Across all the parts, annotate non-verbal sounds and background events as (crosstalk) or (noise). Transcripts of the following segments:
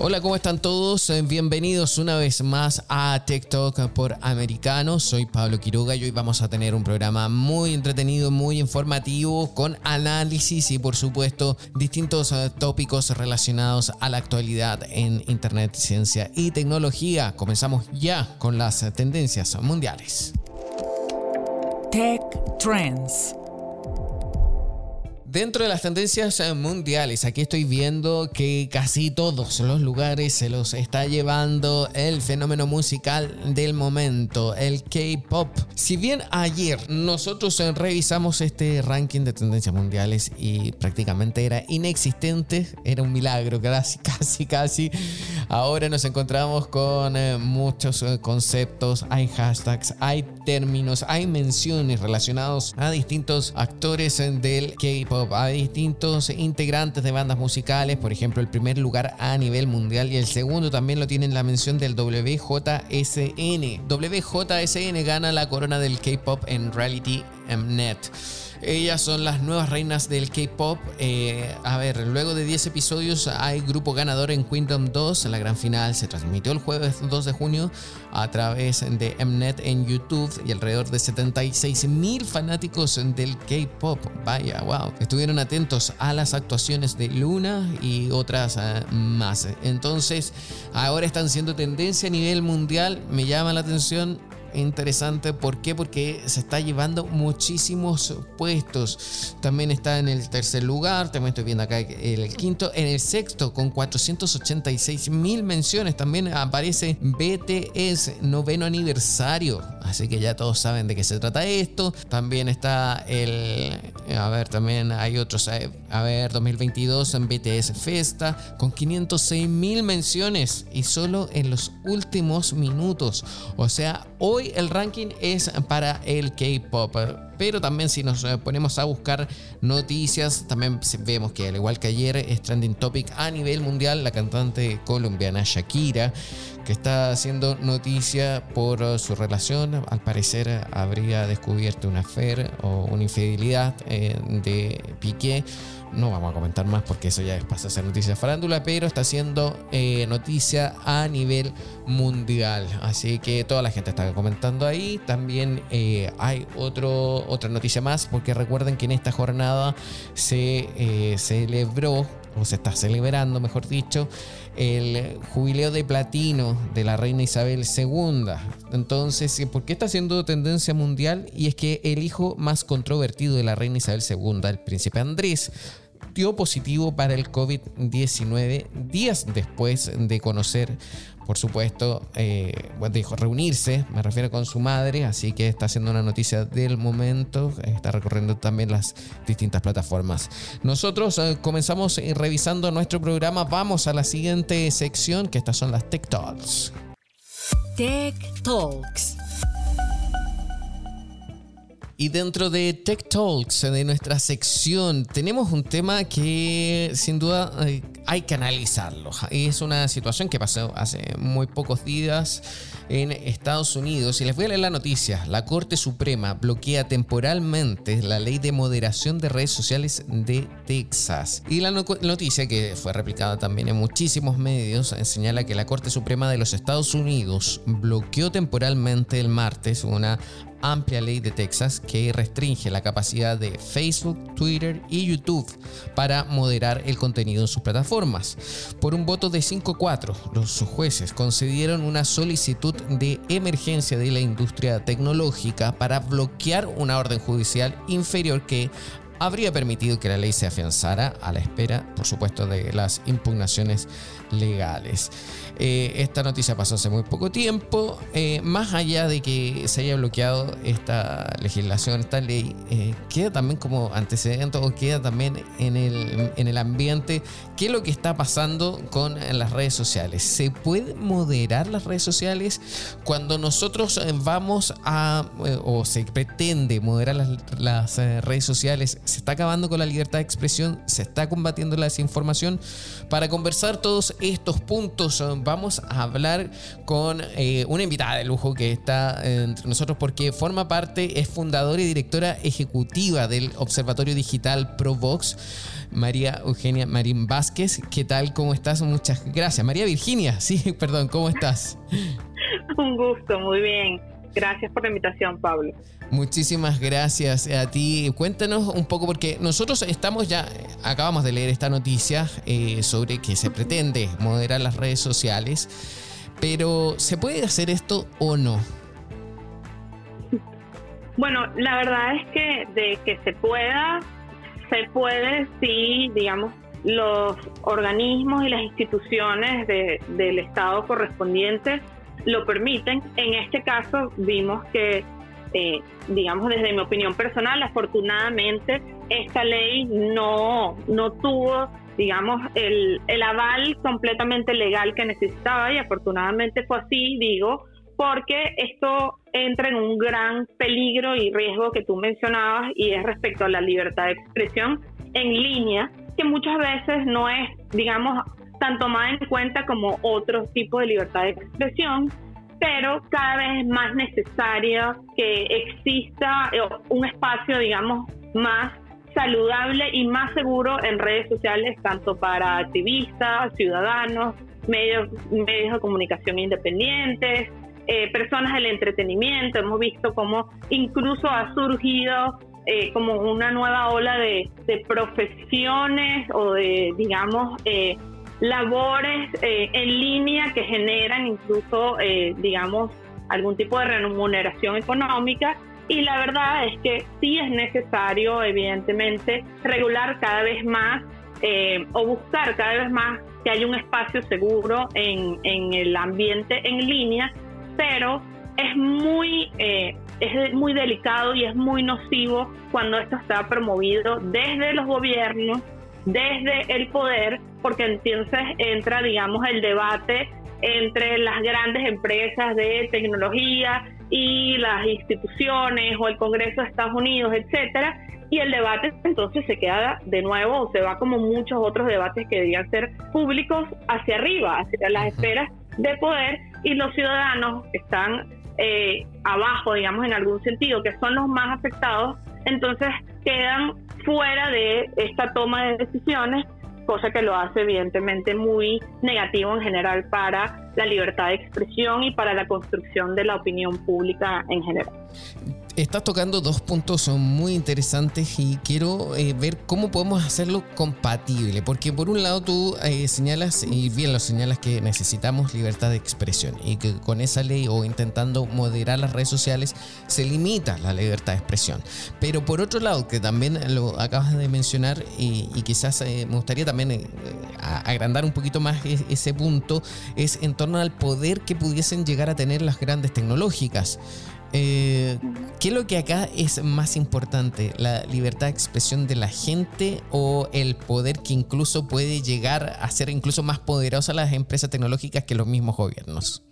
Hola, ¿cómo están todos? Eh, Bienvenidos una vez más a TikTok por Americano. Soy Pablo Quiroga y hoy vamos a tener un programa muy entretenido, muy informativo, con análisis y por supuesto distintos eh, tópicos relacionados a la actualidad en Internet, ciencia y tecnología. Comenzamos ya con las tendencias mundiales. Tech Trends. Dentro de las tendencias eh, mundiales, aquí estoy viendo que casi todos los lugares se los está llevando el fenómeno musical del momento, el K-Pop. Si bien ayer nosotros eh, revisamos este ranking de tendencias mundiales y prácticamente era inexistente, era un milagro, (laughs) casi, casi, casi. Ahora nos encontramos con eh, muchos conceptos, hay hashtags, hay términos, hay menciones relacionados a distintos actores del K-Pop hay distintos integrantes de bandas musicales, por ejemplo, el primer lugar a nivel mundial y el segundo también lo tiene en la mención del WJSN. WJSN gana la corona del K-pop en Reality Mnet. Ellas son las nuevas reinas del K-pop. Eh, a ver, luego de 10 episodios hay grupo ganador en Kingdom 2. La gran final se transmitió el jueves 2 de junio a través de Mnet en YouTube y alrededor de 76 mil fanáticos del K-pop. Vaya, wow. Estuvieron atentos a las actuaciones de Luna y otras eh, más. Entonces, ahora están siendo tendencia a nivel mundial. Me llama la atención interesante. ¿Por qué? Porque se está llevando muchísimos puestos. También está en el tercer lugar, también estoy viendo acá el quinto, en el sexto con 486 mil menciones. También aparece BTS noveno aniversario. Así que ya todos saben de qué se trata esto. También está el, a ver, también hay otros, eh, a ver, 2022 en BTS Festa con 506 mil menciones y solo en los últimos minutos. O sea, hoy Hoy el ranking es para el K-Pop. Pero también si nos eh, ponemos a buscar noticias, también vemos que al igual que ayer es trending topic a nivel mundial la cantante colombiana Shakira, que está haciendo noticia por eh, su relación. Al parecer habría descubierto una affair o una infidelidad eh, de Piqué no vamos a comentar más porque eso ya pasa a ser noticia farándula, pero está haciendo eh, noticia a nivel mundial. Así que toda la gente está comentando ahí. También eh, hay otro, otra noticia más, porque recuerden que en esta jornada se eh, celebró, o se está celebrando, mejor dicho, el jubileo de platino de la reina Isabel II. Entonces, ¿por qué está haciendo tendencia mundial? Y es que el hijo más controvertido de la reina Isabel II, el príncipe Andrés, positivo para el COVID-19 días después de conocer, por supuesto, eh, dijo reunirse, me refiero con su madre, así que está haciendo una noticia del momento, está recorriendo también las distintas plataformas. Nosotros eh, comenzamos revisando nuestro programa, vamos a la siguiente sección, que estas son las Tech Talks. Tech Talks. Y dentro de Tech Talks, de nuestra sección, tenemos un tema que sin duda eh, hay que analizarlo. Es una situación que pasó hace muy pocos días en Estados Unidos. Y les voy a leer la noticia. La Corte Suprema bloquea temporalmente la ley de moderación de redes sociales de Texas. Y la noticia, que fue replicada también en muchísimos medios, señala que la Corte Suprema de los Estados Unidos bloqueó temporalmente el martes una amplia ley de Texas que restringe la capacidad de Facebook, Twitter y YouTube para moderar el contenido en sus plataformas. Por un voto de 5-4, los jueces concedieron una solicitud de emergencia de la industria tecnológica para bloquear una orden judicial inferior que habría permitido que la ley se afianzara a la espera, por supuesto, de las impugnaciones legales. Eh, esta noticia pasó hace muy poco tiempo. Eh, más allá de que se haya bloqueado esta legislación, esta ley, eh, queda también como antecedente o queda también en el, en el ambiente qué es lo que está pasando con las redes sociales. ¿Se puede moderar las redes sociales cuando nosotros vamos a o se pretende moderar las, las redes sociales? Se está acabando con la libertad de expresión, se está combatiendo la desinformación. Para conversar todos estos puntos vamos a hablar con eh, una invitada de lujo que está entre nosotros porque forma parte, es fundadora y directora ejecutiva del Observatorio Digital ProVox. María Eugenia Marín Vázquez. ¿Qué tal? ¿Cómo estás? Muchas gracias. María Virginia, (laughs) sí, perdón, ¿cómo estás? Un gusto, muy bien. Gracias por la invitación, Pablo. Muchísimas gracias a ti. Cuéntanos un poco, porque nosotros estamos ya, acabamos de leer esta noticia eh, sobre que se pretende moderar las redes sociales, pero ¿se puede hacer esto o no? Bueno, la verdad es que de que se pueda, se puede si, digamos, los organismos y las instituciones del Estado correspondientes lo permiten. En este caso vimos que eh, digamos desde mi opinión personal, afortunadamente esta ley no, no tuvo, digamos, el, el aval completamente legal que necesitaba y afortunadamente fue así, digo, porque esto entra en un gran peligro y riesgo que tú mencionabas y es respecto a la libertad de expresión en línea, que muchas veces no es, digamos, tan tomada en cuenta como otros tipos de libertad de expresión pero cada vez es más necesario que exista eh, un espacio, digamos, más saludable y más seguro en redes sociales, tanto para activistas, ciudadanos, medios, medios de comunicación independientes, eh, personas del entretenimiento. Hemos visto cómo incluso ha surgido eh, como una nueva ola de, de profesiones o de, digamos, eh, labores eh, en línea que generan incluso, eh, digamos, algún tipo de remuneración económica. Y la verdad es que sí es necesario, evidentemente, regular cada vez más eh, o buscar cada vez más que haya un espacio seguro en, en el ambiente en línea, pero es muy, es muy delicado y es muy nocivo cuando esto está promovido desde los gobiernos, desde el poder, porque entonces entra, digamos, el debate entre las grandes empresas de tecnología y las instituciones o el Congreso de Estados Unidos, etcétera, y el debate entonces se queda de nuevo o se va como muchos otros debates que deberían ser públicos hacia arriba, hacia las esferas de poder y los ciudadanos están eh, abajo, digamos, en algún sentido, que son los más afectados, entonces quedan fuera de esta toma de decisiones, cosa que lo hace evidentemente muy negativo en general para la libertad de expresión y para la construcción de la opinión pública en general. Estás tocando dos puntos muy interesantes y quiero eh, ver cómo podemos hacerlo compatible, porque por un lado tú eh, señalas, y bien lo señalas, que necesitamos libertad de expresión y que con esa ley o intentando moderar las redes sociales se limita la libertad de expresión. Pero por otro lado, que también lo acabas de mencionar y, quizás eh, me gustaría también agrandar un poquito más e, ese punto, es en torno al poder que pudiesen llegar a tener las grandes tecnológicas. Eh, ¿Qué es lo que acá es más importante? ¿La libertad de expresión de la gente o el poder que incluso puede llegar a ser incluso más poderosa las empresas tecnológicas que los mismos gobiernos?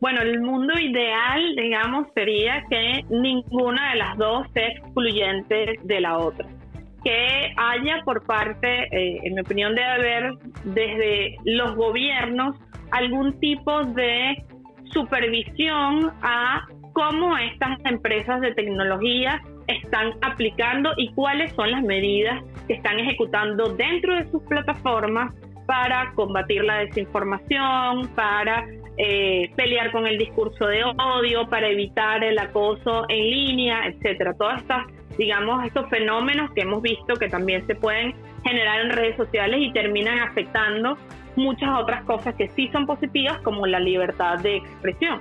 Bueno, el mundo ideal, digamos, sería que ninguna de las dos sea excluyente de la otra. Que haya por parte, eh, en mi opinión, debe haber desde los gobiernos algún tipo de supervisión a cómo estas empresas de tecnología están aplicando y cuáles son las medidas que están ejecutando dentro de sus plataformas para combatir la desinformación, para eh, pelear con el discurso de odio, para evitar el acoso en línea, etcétera. Todas estas, digamos, estos fenómenos que hemos visto que también se pueden generar en redes sociales y terminan afectando muchas otras cosas que sí son positivas, como la libertad de expresión.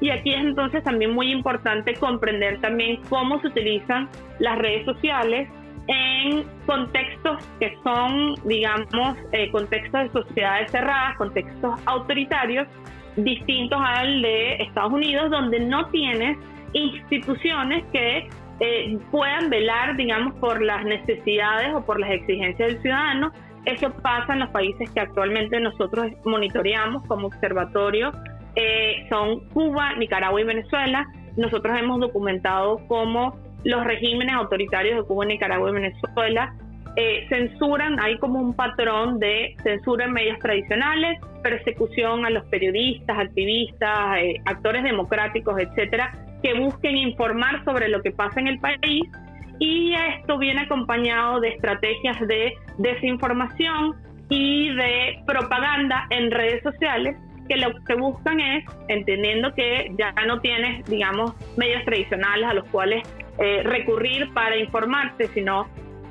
Y aquí es entonces también muy importante comprender también cómo se utilizan las redes sociales en contextos que son, digamos, eh, contextos de sociedades cerradas, contextos autoritarios, distintos al de Estados Unidos, donde no tienes instituciones que eh, puedan velar, digamos, por las necesidades o por las exigencias del ciudadano. Eso pasa en los países que actualmente nosotros monitoreamos como observatorio, eh, son Cuba, Nicaragua y Venezuela. Nosotros hemos documentado cómo los regímenes autoritarios de Cuba, Nicaragua y Venezuela eh, censuran, hay como un patrón de censura en medios tradicionales, persecución a los periodistas, activistas, eh, actores democráticos, etcétera, que busquen informar sobre lo que pasa en el país. Y esto viene acompañado de estrategias de desinformación y de propaganda en redes sociales que lo que buscan es, entendiendo que ya no tienes, digamos, medios tradicionales a los cuales eh, recurrir para informarte, sino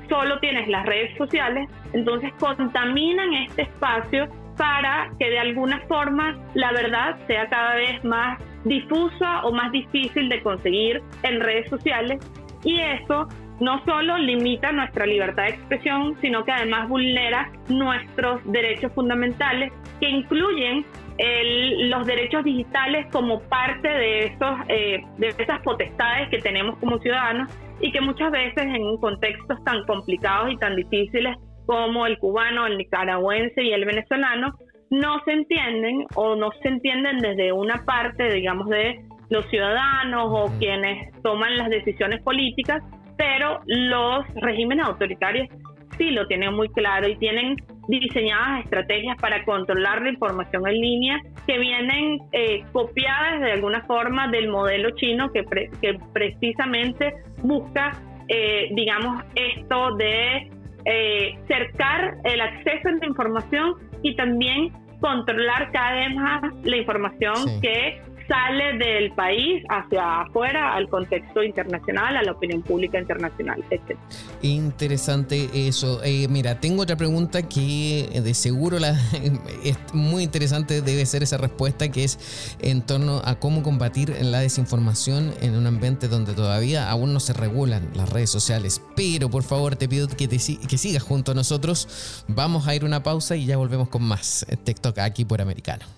solo tienes las redes sociales, entonces contaminan este espacio para que de alguna forma la verdad sea cada vez más difusa o más difícil de conseguir en redes sociales y eso no solo limita nuestra libertad de expresión, sino que además vulnera nuestros derechos fundamentales que incluyen los derechos digitales como parte de, esos, eh, de esas potestades que tenemos como ciudadanos y que muchas veces en contextos tan complicados y tan difíciles como el cubano, el nicaragüense y el venezolano, no se entienden o no se entienden desde una parte, digamos, de los ciudadanos o quienes toman las decisiones políticas, pero los regímenes autoritarios sí lo tienen muy claro y tienen diseñadas estrategias para controlar la información en línea que vienen eh, copiadas de alguna forma del modelo chino que, que precisamente busca, eh, digamos, esto de eh, cercar el acceso a la información y también controlar cada vez más la información que sale del país hacia afuera, al contexto internacional, a la opinión pública internacional, etc. Interesante eso. Eh, mira, tengo otra pregunta que eh, de seguro la, (laughs) es muy interesante, debe ser esa respuesta, que es en torno a cómo combatir la desinformación en un ambiente donde todavía aún no se regulan las redes sociales. Pero por favor te pido que, te, que sigas junto a nosotros. Vamos a ir una pausa y ya volvemos con más TikTok aquí por Americano.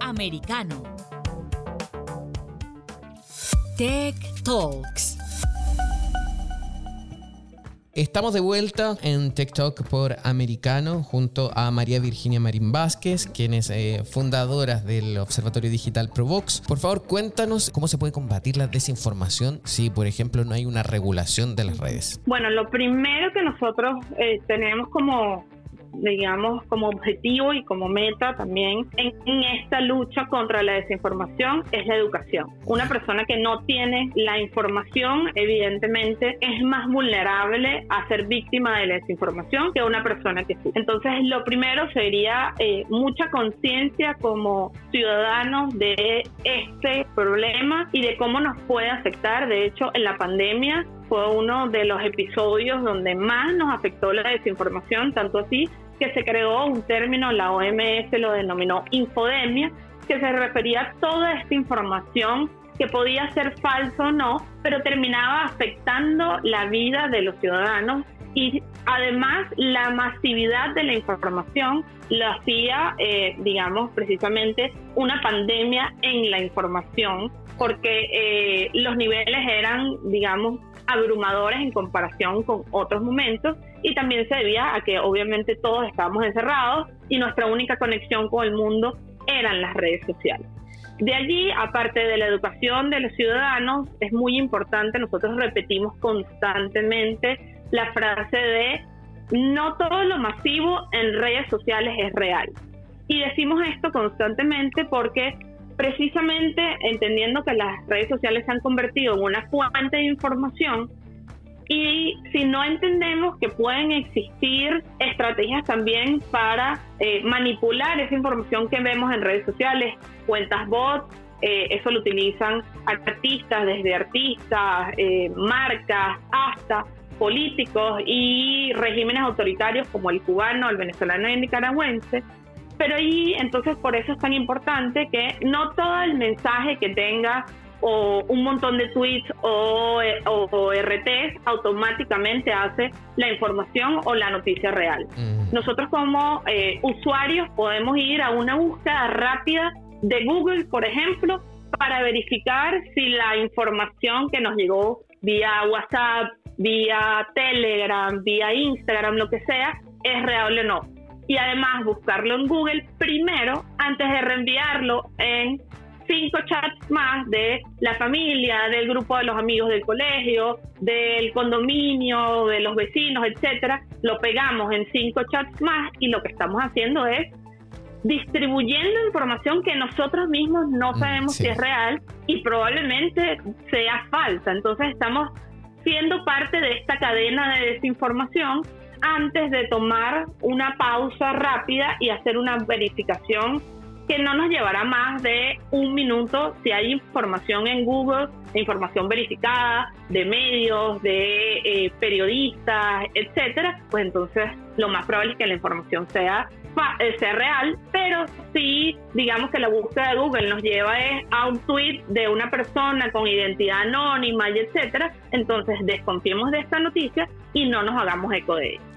Americano. Tech Talks. Estamos de vuelta en TikTok por Americano junto a María Virginia Marín Vázquez, quien es eh, fundadora del Observatorio Digital Provox. Por favor, cuéntanos cómo se puede combatir la desinformación si, por ejemplo, no hay una regulación de las redes. Bueno, lo primero que nosotros eh, tenemos como digamos, como objetivo y como meta también en, esta lucha contra la desinformación es la educación. Una persona que no tiene la información, evidentemente, es más vulnerable a ser víctima de la desinformación que una persona que sí. Entonces, lo primero sería eh, mucha conciencia como ciudadanos de este problema y de cómo nos puede afectar. De hecho, en la pandemia fue uno de los episodios donde más nos afectó la desinformación, tanto así que se creó un término, la OMS lo denominó infodemia, que se refería a toda esta información que podía ser falso o no, pero terminaba afectando la vida de los ciudadanos. Y además la masividad de la información lo hacía, eh, digamos, precisamente una pandemia en la información, porque eh, los niveles eran, digamos, abrumadores en comparación con otros momentos y también se debía a que obviamente todos estábamos encerrados y nuestra única conexión con el mundo eran las redes sociales. De allí, aparte de la educación de los ciudadanos, es muy importante, nosotros repetimos constantemente la frase de no todo lo masivo en redes sociales es real. Y decimos esto constantemente porque precisamente entendiendo que las redes sociales se han convertido en una fuente de información y si no entendemos que pueden existir estrategias también para eh, manipular esa información que vemos en redes sociales, cuentas bots, eh, eso lo utilizan artistas, desde artistas, eh, marcas, hasta políticos y regímenes autoritarios como el cubano, el venezolano y el nicaragüense, pero ahí entonces por eso es tan importante que no todo el mensaje que tenga o un montón de tweets o, o, RTs automáticamente hace la información o la noticia real. Mm. Nosotros como eh, usuarios podemos ir a una búsqueda rápida de Google, por ejemplo, para verificar si la información que nos llegó vía WhatsApp, vía Telegram, vía Instagram, lo que sea, es real o no y además buscarlo en Google primero antes de reenviarlo en cinco chats más de la familia, del grupo de los amigos del colegio, del condominio, de los vecinos, etcétera, lo pegamos en cinco chats más y lo que estamos haciendo es distribuyendo información que nosotros mismos no mm, sabemos si es real y probablemente sea falsa. Entonces estamos siendo parte de esta cadena de desinformación antes de tomar una pausa rápida y hacer una verificación que no nos llevará más de un minuto si hay información en Google, información verificada de medios, de eh, periodistas, etcétera, pues entonces lo más probable es que la información sea, eh, sea real, pero si digamos que la búsqueda de Google nos lleva a un tweet de una persona con identidad anónima y etcétera, entonces desconfiemos de esta noticia y no nos hagamos eco de ella.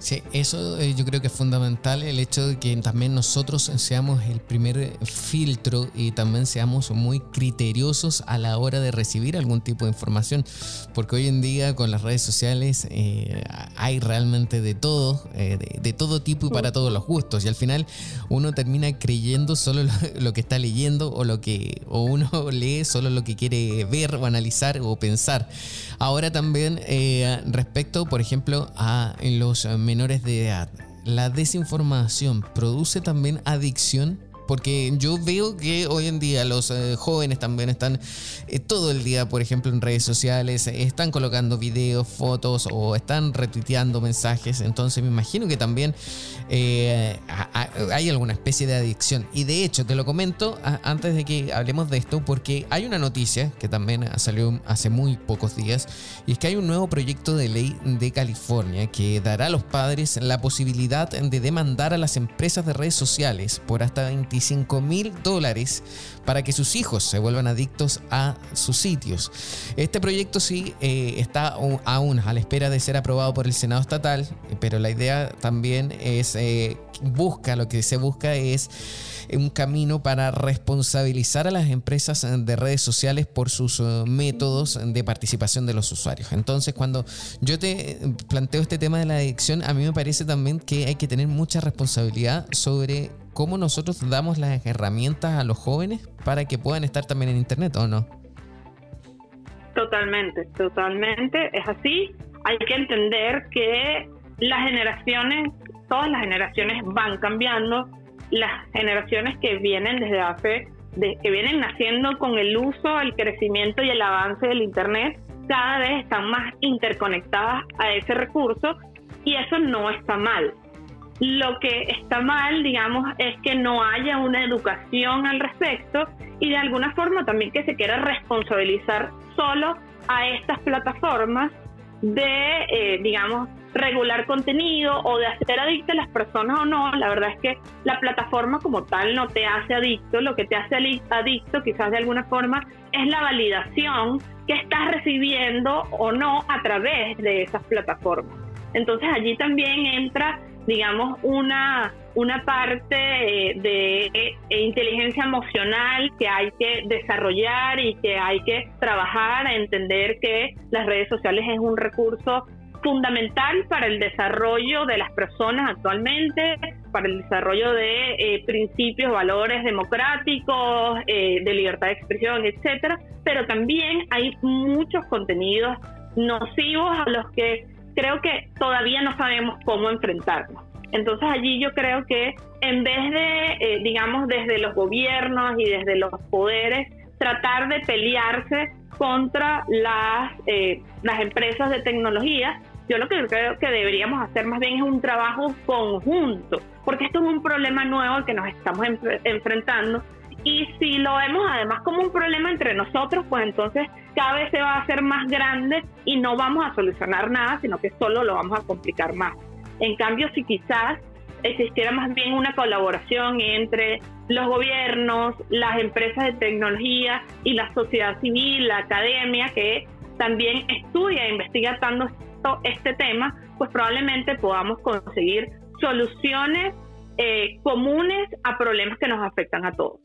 Sí, eso eh, yo creo que es fundamental, el hecho de que también nosotros seamos el primer filtro y también seamos muy criteriosos a la hora de recibir algún tipo de información, porque hoy en día con las redes sociales eh, hay realmente de todo, eh, de, todo tipo y para todos los gustos, y al final uno termina creyendo solo lo, (laughs) que está leyendo o lo que o uno (laughs) lee solo lo que quiere ver o analizar o pensar. Ahora también respecto, por ejemplo, a los menores de edad. La desinformación produce también adicción porque yo veo que hoy en día los eh, jóvenes también están eh, todo el día, por ejemplo, en redes sociales, están colocando videos, fotos o están retuiteando mensajes. Entonces me imagino que también eh, hay alguna especie de adicción. Y de hecho, te lo comento antes de que hablemos de esto, porque hay una noticia que también salió hace muy pocos días, y es que hay un nuevo proyecto de ley de California que dará a los padres la posibilidad de demandar a las empresas de redes sociales por hasta 20 25 mil dólares para que sus hijos se vuelvan adictos a sus sitios. Este proyecto sí eh, está aún a la espera de ser aprobado por el Senado estatal, pero la idea también es, eh, busca, lo que se busca es un camino para responsabilizar a las empresas de redes sociales por sus eh, métodos de participación de los usuarios. Entonces, cuando yo te planteo este tema de la adicción, a mí me parece también que hay que tener mucha responsabilidad sobre cómo nosotros damos las herramientas a los jóvenes para que puedan estar también en Internet, ¿o no? Totalmente, totalmente, es así. Hay que entender que las generaciones, todas las generaciones van cambiando. Las generaciones que vienen desde hace, que vienen naciendo con el uso, el crecimiento y el avance del Internet, cada vez están más interconectadas a ese recurso y eso no está mal. Lo que está mal, digamos, es que no haya una educación al respecto y de alguna forma también que se quiera responsabilizar solo a estas plataformas de, eh, digamos, regular contenido o de hacer adicto a las personas o no. La verdad es que la plataforma como tal no te hace adicto, lo que te hace adicto quizás de alguna forma es la validación que estás recibiendo o no a través de esas plataformas. Entonces allí también entra digamos, una, una parte eh, de, eh, inteligencia emocional que hay que desarrollar y que hay que trabajar a entender que las redes sociales es un recurso fundamental para el desarrollo de las personas actualmente, para el desarrollo de eh, principios, valores democráticos, de libertad de expresión, etcétera, pero también hay muchos contenidos nocivos a los que creo que todavía no sabemos cómo enfrentarnos. Entonces allí yo creo que en vez de, eh, digamos, desde los gobiernos y desde los poderes, tratar de pelearse contra las, eh, las empresas de tecnología, yo lo que creo que deberíamos hacer más bien es un trabajo conjunto, porque esto es un problema nuevo al que nos estamos enfrentando. Y si lo vemos además como un problema entre nosotros, pues entonces cada vez se va a hacer más grande y no vamos a solucionar nada, sino que solo lo vamos a complicar más. En cambio, si quizás existiera más bien una colaboración entre los gobiernos, las empresas de tecnología y la sociedad civil, la academia, que también estudia e investiga tanto este tema, pues probablemente podamos conseguir soluciones eh, comunes a problemas que nos afectan a todos.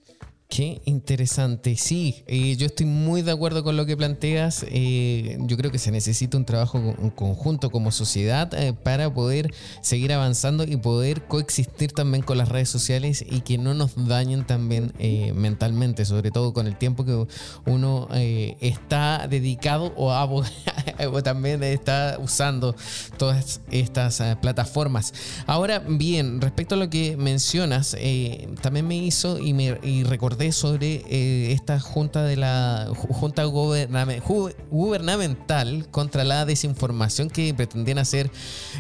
Qué interesante, sí, eh, yo estoy muy de acuerdo con lo que planteas. Eh, yo creo que se necesita un trabajo conjunto como sociedad eh, para poder seguir avanzando y poder coexistir también con las redes sociales y que no nos dañen también mentalmente, sobre todo con el tiempo que uno está dedicado o, (laughs) o, también está usando todas estas plataformas. Ahora bien, respecto a lo que mencionas, también me hizo y me y recordé sobre eh, esta junta de la junta gubernamental contra la desinformación que pretendían hacer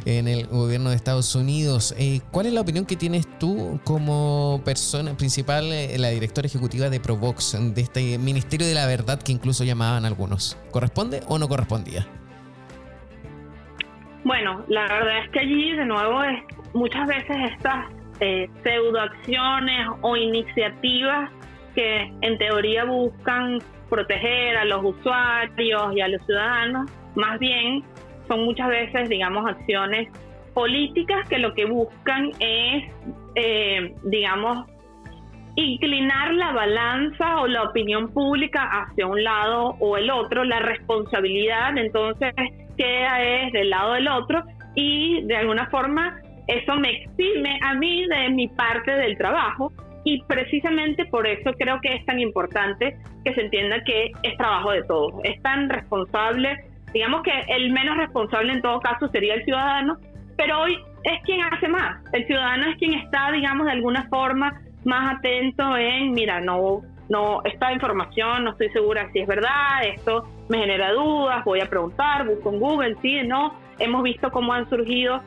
en el gobierno de Estados Unidos. Eh, ¿Cuál es la opinión que tienes tú como persona principal, eh, la directora ejecutiva de Provox, de este Ministerio de la Verdad que incluso llamaban algunos? ¿Corresponde o no correspondía? Bueno, la verdad es que allí de nuevo es, muchas veces estas eh, pseudoacciones o iniciativas que en teoría buscan proteger a los usuarios y a los ciudadanos, más bien son muchas veces, digamos, acciones políticas que lo que buscan es, eh, digamos, inclinar la balanza o la opinión pública hacia un lado o el otro, la responsabilidad entonces queda es del lado del otro y de alguna forma eso me exime a mí de mi parte del trabajo y precisamente por eso creo que es tan importante que se entienda que es trabajo de todos, es tan responsable, digamos que el menos responsable en todo caso sería el ciudadano, pero hoy es quien hace más, el ciudadano es quien está, digamos, de alguna forma más atento en, mira, no, no, esta información no estoy segura si es verdad, esto me genera dudas, voy a preguntar, busco en Google, sí, no, hemos visto cómo han surgido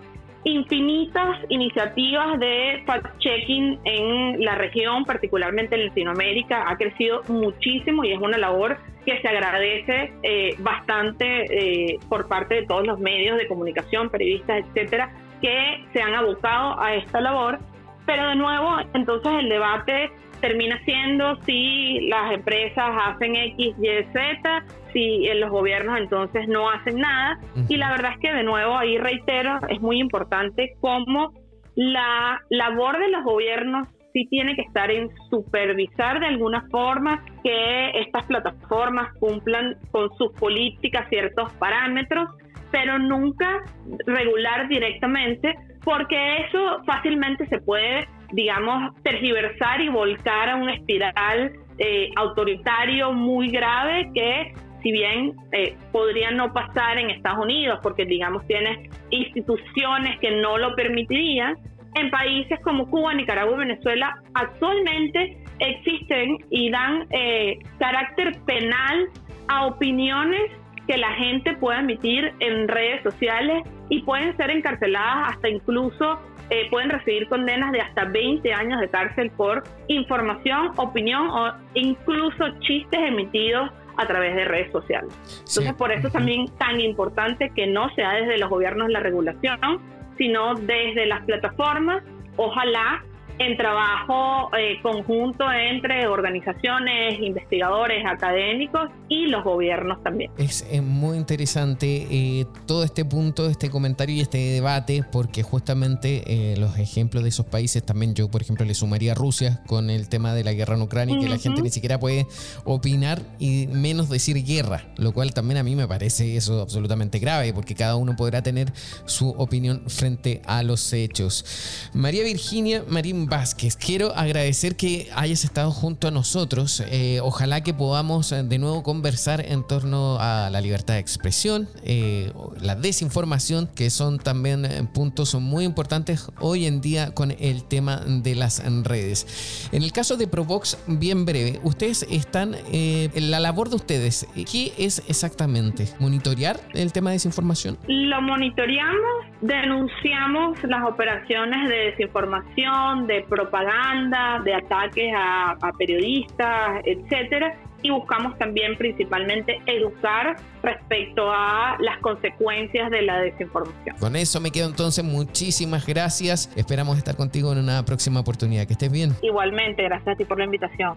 infinitas iniciativas de fact-checking en la región, particularmente en Latinoamérica, ha crecido muchísimo y es una labor que se agradece eh, bastante eh, por parte de todos los medios de comunicación, periodistas, etcétera, que se han abocado a esta labor. Pero de nuevo, entonces el debate termina siendo si las empresas hacen X, Y, Z, si los gobiernos entonces no hacen nada. Y la verdad es que de nuevo ahí reitero, es muy importante cómo la labor de los gobiernos sí tiene que estar en supervisar de alguna forma que estas plataformas cumplan con sus políticas ciertos parámetros, pero nunca regular directamente porque eso fácilmente se puede, digamos, tergiversar y volcar a un espiral eh, autoritario muy grave que si bien eh, podría no pasar en Estados Unidos, porque digamos tiene instituciones que no lo permitirían, en países como Cuba, Nicaragua y Venezuela actualmente existen y dan eh, carácter penal a opiniones que la gente pueda emitir en redes sociales y pueden ser encarceladas hasta incluso eh, pueden recibir condenas de hasta 20 años de cárcel por información, opinión o incluso chistes emitidos a través de redes sociales. Entonces, por eso también tan importante que no sea desde los gobiernos la regulación, sino desde las plataformas. Ojalá en trabajo eh, conjunto entre organizaciones, investigadores, académicos y los gobiernos también. Es, muy interesante eh, todo este punto, este comentario y este debate, porque justamente eh, los ejemplos de esos países también yo, por ejemplo, le sumaría a Rusia con el tema de la guerra en Ucrania, que la gente ni siquiera puede opinar y menos decir guerra, lo cual también a mí me parece eso absolutamente grave, porque cada uno podrá tener su opinión frente a los hechos. María Virginia Marín Vázquez, quiero agradecer que hayas estado junto a nosotros. Eh, ojalá que podamos eh, de nuevo conversar en torno a la libertad de expresión, eh, la desinformación, que son también puntos muy importantes hoy en día con el tema de las redes. En el caso de Provox, bien breve, ustedes están, en la labor de ustedes, ¿qué es exactamente? ¿Monitorear el tema de desinformación? Lo monitoreamos, denunciamos las operaciones de desinformación, de propaganda, de ataques a, periodistas, etcétera, y buscamos también principalmente educar respecto a las consecuencias de la desinformación. Con eso me quedo entonces, muchísimas gracias. Esperamos estar contigo en una próxima oportunidad. Que estés bien. Igualmente, gracias a ti por la invitación.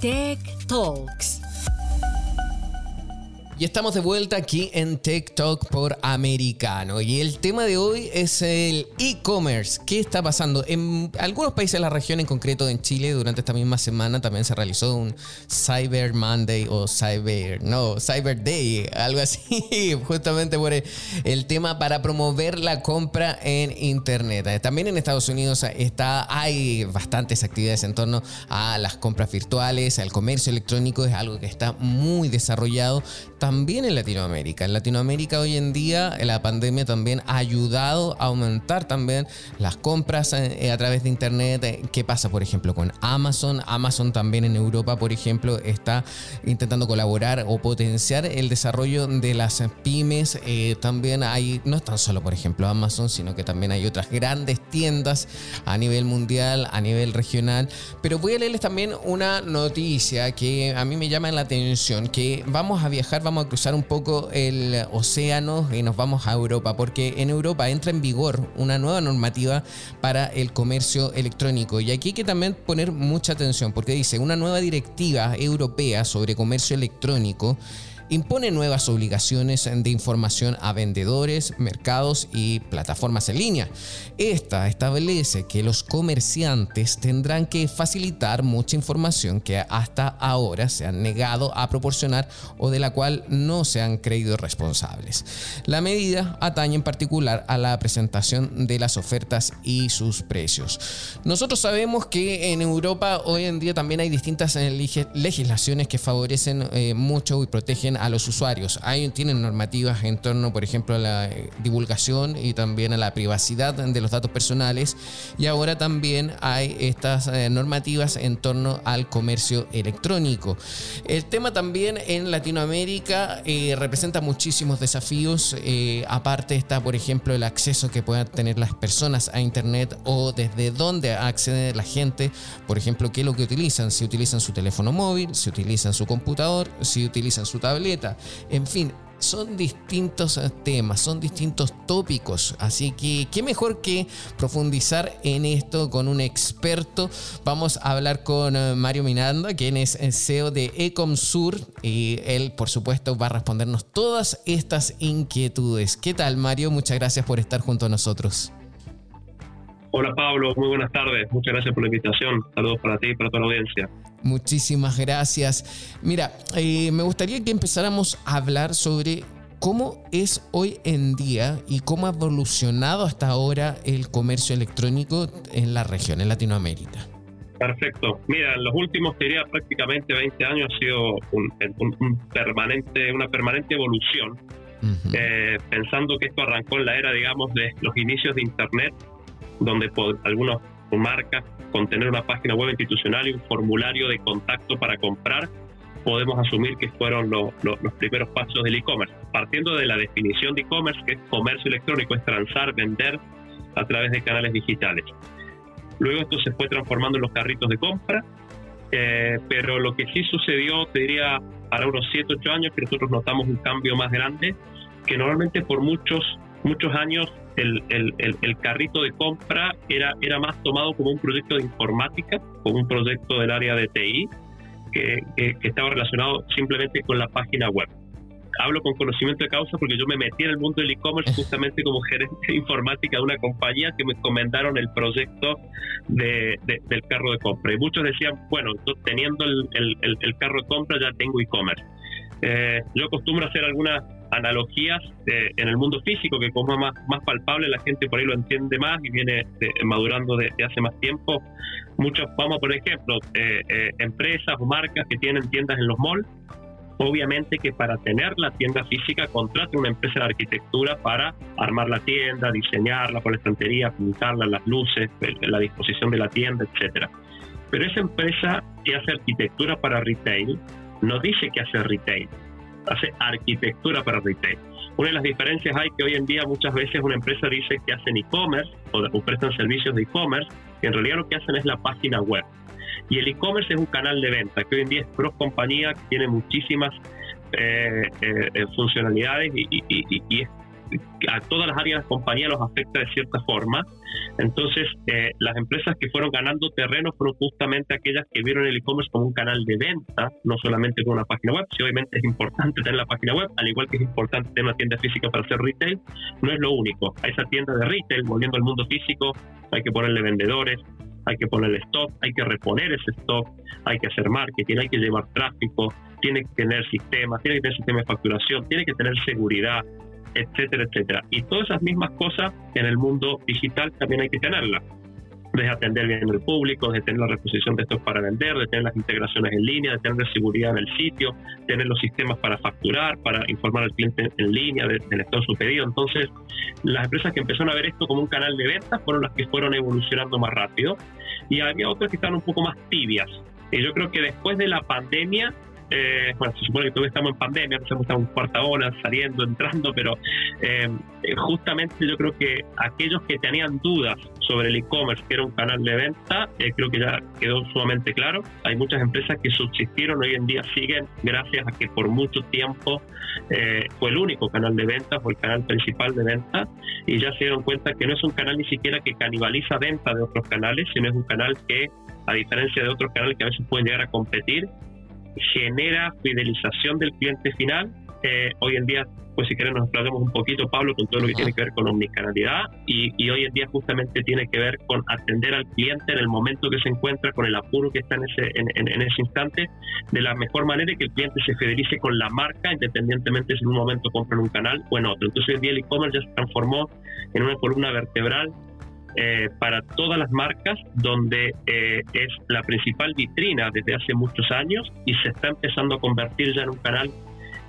Tech Talks. Y estamos de vuelta aquí en TikTok por Americano. Y el tema de hoy es el e-commerce. ¿Qué está pasando? En algunos países de la región, en concreto en Chile, durante esta misma semana también se realizó un Cyber Monday o Cyber, no, Cyber Day, algo así, (laughs) justamente por el, tema para promover la compra en Internet. También en Estados Unidos está, hay bastantes actividades en torno a las compras virtuales, al comercio electrónico, es algo que está muy desarrollado también en Latinoamérica. En Latinoamérica hoy en día la pandemia también ha ayudado a aumentar también las compras eh, a través de Internet. Eh, ¿Qué pasa, por ejemplo, con Amazon? Amazon también en Europa, por ejemplo, está intentando colaborar o potenciar el desarrollo de las pymes. Eh, también hay, no es tan solo, por ejemplo, Amazon, sino que también hay otras grandes tiendas a nivel mundial, a nivel regional. Pero voy a leerles también una noticia que a mí me llama la atención, que vamos a viajar, vamos a cruzar un poco el océano y nos vamos a Europa, porque en Europa entra en vigor una nueva normativa para el comercio electrónico. Y aquí hay que también poner mucha atención, porque dice una nueva directiva europea sobre comercio electrónico impone nuevas obligaciones de información a vendedores, mercados y plataformas en línea. Esta establece que los comerciantes tendrán que facilitar mucha información que hasta ahora se han negado a proporcionar o de la cual no se han creído responsables. La medida atañe en particular a la presentación de las ofertas y sus precios. Nosotros sabemos que en Europa hoy en día también hay distintas eh, legislaciones que favorecen eh, mucho y protegen a los usuarios. Hay, tienen normativas en torno, por ejemplo, a la eh, divulgación y también a la privacidad de los datos personales. Y ahora también hay estas eh, normativas en torno al comercio electrónico. El tema también en Latinoamérica eh, representa muchísimos desafíos. aparte está, por ejemplo, el acceso que puedan tener las personas a Internet o desde dónde accede la gente. Por ejemplo, qué es lo que utilizan. Si utilizan su teléfono móvil, si utilizan su computador, si utilizan su tableta. En fin, son distintos temas, son distintos tópicos, así que qué mejor que profundizar en esto con un experto. Vamos a hablar con eh, Mario Miranda, quien es eh, CEO de Ecomsur y él por supuesto va a respondernos todas estas inquietudes. ¿Qué tal Mario? Muchas gracias por estar junto a nosotros. Hola Pablo, muy buenas tardes. Muchas gracias por la invitación. Saludos para ti y para toda la audiencia. Muchísimas gracias. Mira, eh, me gustaría que empezáramos a hablar sobre cómo es hoy en día y cómo ha evolucionado hasta ahora el comercio electrónico en la región, en Latinoamérica. Perfecto. Mira, en los últimos, diría, prácticamente 20 años ha sido un, permanente, una permanente evolución. Eh, pensando que esto arrancó en la era, digamos, de los inicios de Internet, donde algunas marcas con tener una página web institucional y un formulario de contacto para comprar, podemos asumir que fueron los primeros pasos del e-commerce. Partiendo de la definición de e-commerce, que es comercio electrónico, es transar, vender a través de canales digitales. Luego esto se fue transformando en los carritos de compra, eh, pero lo que sí sucedió, te diría, para unos 7, 8 años, que nosotros notamos un cambio más grande, que normalmente por muchos, muchos años el, el, el, carrito de compra era, era más tomado como un proyecto de informática, como un proyecto del área de TI, que, que estaba relacionado simplemente con la página web hablo con conocimiento de causa porque yo me metí en el mundo del e-commerce justamente como gerente de informática de una compañía que me comentaron el proyecto de, del carro de compra. Y muchos decían, bueno, yo teniendo el, el, carro de compra ya tengo e-commerce. Eh, yo acostumbro a hacer algunas analogías eh, en el mundo físico que como más, más palpable, la gente por ahí lo entiende más y viene eh, madurando desde hace más tiempo. Muchos, vamos por ejemplo, empresas o marcas que tienen tiendas en los malls Obviamente que para tener la tienda física contrate una empresa de arquitectura para armar la tienda, diseñarla con la estantería, pintarla, las luces, la disposición de la tienda, etcétera. Pero esa empresa que hace arquitectura para retail no dice que hace retail, hace arquitectura para retail. Una de las diferencias hay que hoy en día muchas veces una empresa dice que hacen e-commerce o, o prestan servicios de e-commerce, que en realidad lo que hacen es la página web. Y el e-commerce es un canal de venta que hoy en día es cross compañía, que tiene muchísimas eh, eh, funcionalidades y, a todas las áreas de la compañía los afecta de cierta forma. Entonces, eh, las empresas que fueron ganando terreno fueron justamente aquellas que vieron el e-commerce como un canal de venta, no solamente con una página web. Si obviamente es importante tener la página web, al igual que es importante tener una tienda física para hacer retail, no es lo único. A esa tienda de retail, volviendo al mundo físico, hay que ponerle vendedores, hay que ponerle stock, hay que reponer ese stock, hay que hacer marketing, hay que llevar tráfico, tiene que tener sistemas, tiene que tener sistema de facturación, tiene que tener seguridad, etcétera, etcétera. Y todas esas mismas cosas en el mundo digital también hay que tenerlas de atender bien al público, de tener la reposición de estos para vender, de tener las integraciones en línea, de tener seguridad en el sitio, tener los sistemas para facturar, para informar al cliente en línea del estado de su pedido. Entonces, las empresas que empezaron a ver esto como un canal de ventas fueron las que fueron evolucionando más rápido y había otras que estaban un poco más tibias. Y yo creo que después de la pandemia eh, bueno, se supone que todavía estamos en pandemia, estamos en cuarta ola, saliendo, entrando, pero eh, justamente yo creo que aquellos que tenían dudas sobre el e-commerce, que era un canal de venta, eh, creo que ya quedó sumamente claro. Hay muchas empresas que subsistieron, hoy en día siguen, gracias a que por mucho tiempo fue el único canal de venta, fue el canal principal de venta, y ya se dieron cuenta que no es un canal ni siquiera que canibaliza venta de otros canales, sino es un canal que, a diferencia de otros canales que a veces pueden llegar a competir, genera fidelización del cliente final. Eh, hoy en día, pues si querés nos explayamos un poquito, Pablo, con todo lo que tiene que ver con omnicanalidad y, y, hoy en día justamente tiene que ver con atender al cliente en el momento que se encuentra, con el apuro que está en ese, en, ese instante, de la mejor manera que el cliente se fidelice con la marca, independientemente si en un momento compra en un canal o en otro. Entonces hoy en día el e-commerce ya se transformó en una columna vertebral eh, para todas las marcas, donde eh, es la principal vitrina desde hace muchos años y se está empezando a convertir ya en un canal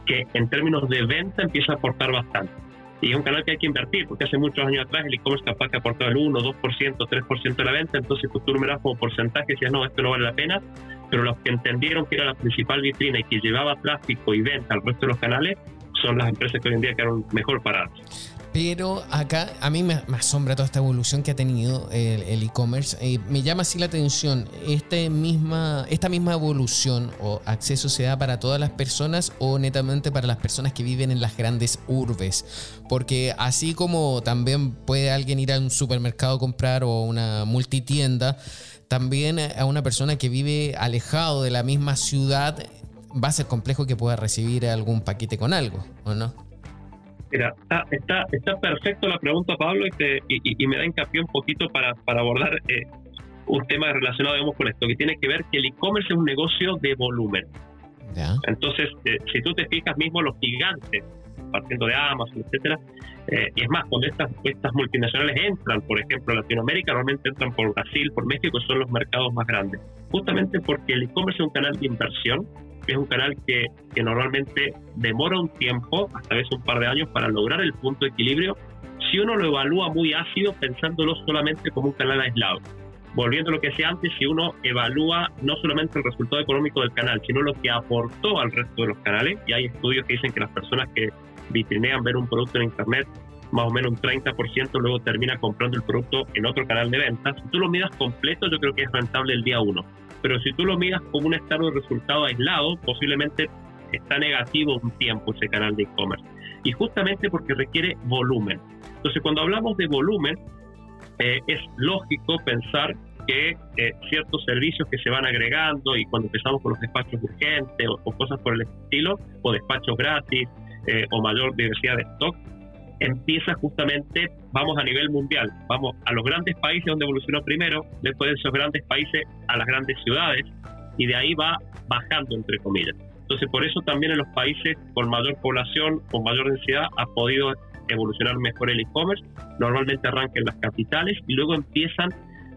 que en términos de venta empieza a aportar bastante. Y es un canal que hay que invertir, porque hace muchos años atrás el e-commerce capaz que aportaba el 1, 2%, 3% de la venta, entonces tú numerabas como porcentaje y decías, no, esto no vale la pena, pero los que entendieron que era la principal vitrina y que llevaba tráfico y venta al resto de los canales, son las empresas que hoy en día quedaron mejor paradas. Pero acá a mí me, asombra toda esta evolución que ha tenido el e-commerce. Eh, me llama así la atención, este misma, esta misma evolución o acceso se da para todas las personas o netamente para las personas que viven en las grandes urbes. Porque así como también puede alguien ir a un supermercado a comprar o una multitienda, también a una persona que vive alejado de la misma ciudad va a ser complejo que pueda recibir algún paquete con algo, ¿o no? Mira, está, está, perfecto la pregunta, Pablo, y, me da hincapié un poquito para, para abordar eh, un tema relacionado digamos, con esto, que tiene que ver que el e-commerce es un negocio de volumen. Entonces, eh, si tú te fijas mismo los gigantes, partiendo de Amazon, etcétera, eh, y es más, cuando estas, estas multinacionales entran, por ejemplo, a Latinoamérica, normalmente entran por Brasil, por México, son los mercados más grandes. Justamente porque el e-commerce es un canal de inversión es un canal que, normalmente demora un tiempo, hasta vez un par de años, para lograr el punto de equilibrio si uno lo evalúa muy ácido pensándolo solamente como un canal aislado. Volviendo a lo que decía antes, si uno evalúa no solamente el resultado económico del canal, sino lo que aportó al resto de los canales, y hay estudios que dicen que las personas que vitrinean ver un producto en Internet más o menos un 30%, luego termina comprando el producto en otro canal de ventas. Si tú lo miras completo, yo creo que es rentable el día uno. Pero si tú lo miras como un estado de resultado aislado, posiblemente está negativo un tiempo ese canal de e-commerce. Y justamente porque requiere volumen. Entonces, cuando hablamos de volumen, eh, es lógico pensar que eh, ciertos servicios que se van agregando y cuando empezamos con los despachos urgentes o, cosas por el estilo, o despachos gratis eh, o mayor diversidad de stock, empieza justamente, vamos a nivel mundial, vamos a los grandes países donde evolucionó primero, después de esos grandes países a las grandes ciudades y de ahí va bajando entre comillas. Entonces por eso también en los países con mayor población, con mayor densidad, ha podido evolucionar mejor el e-commerce. Normalmente arranca en las capitales y luego empiezan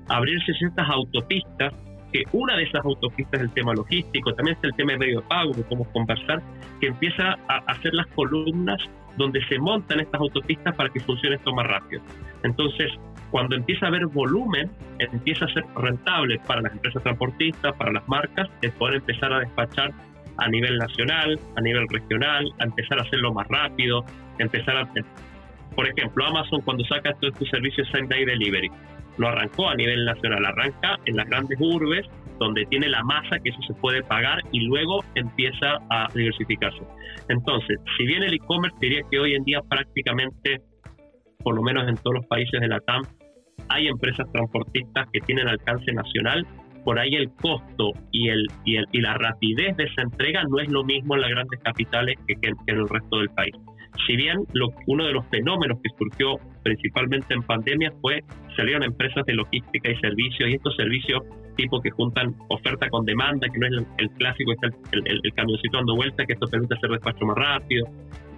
a abrirse ciertas autopistas que una de esas autopistas es el tema logístico, también es el tema de medio de pago que podemos conversar, que empieza a hacer las columnas donde se montan estas autopistas para que funcione esto más rápido. Entonces, cuando empieza a haber volumen, empieza a ser rentable para las empresas transportistas, para las marcas, el poder empezar a despachar a nivel nacional, a nivel regional, a empezar a hacerlo más rápido, empezar a... Por ejemplo, Amazon cuando saca todo este servicio Same Day Delivery, lo arrancó a nivel nacional, arranca en las grandes urbes donde tiene la masa que eso se puede pagar y luego empieza a diversificarse. Entonces, si bien el e-commerce diría que hoy en día prácticamente, por lo menos en todos los países de la TAM, hay empresas transportistas que tienen alcance nacional, por ahí el costo y, el, y, el, y la rapidez de esa entrega no es lo mismo en las grandes capitales que, que en el resto del país. Si bien lo, uno de los fenómenos que surgió principalmente en pandemia fue salieron empresas de logística y servicios y estos servicios tipo que juntan oferta con demanda, que no es el, clásico, está el, camioncito dando vuelta, que esto permite hacer despacho más rápido,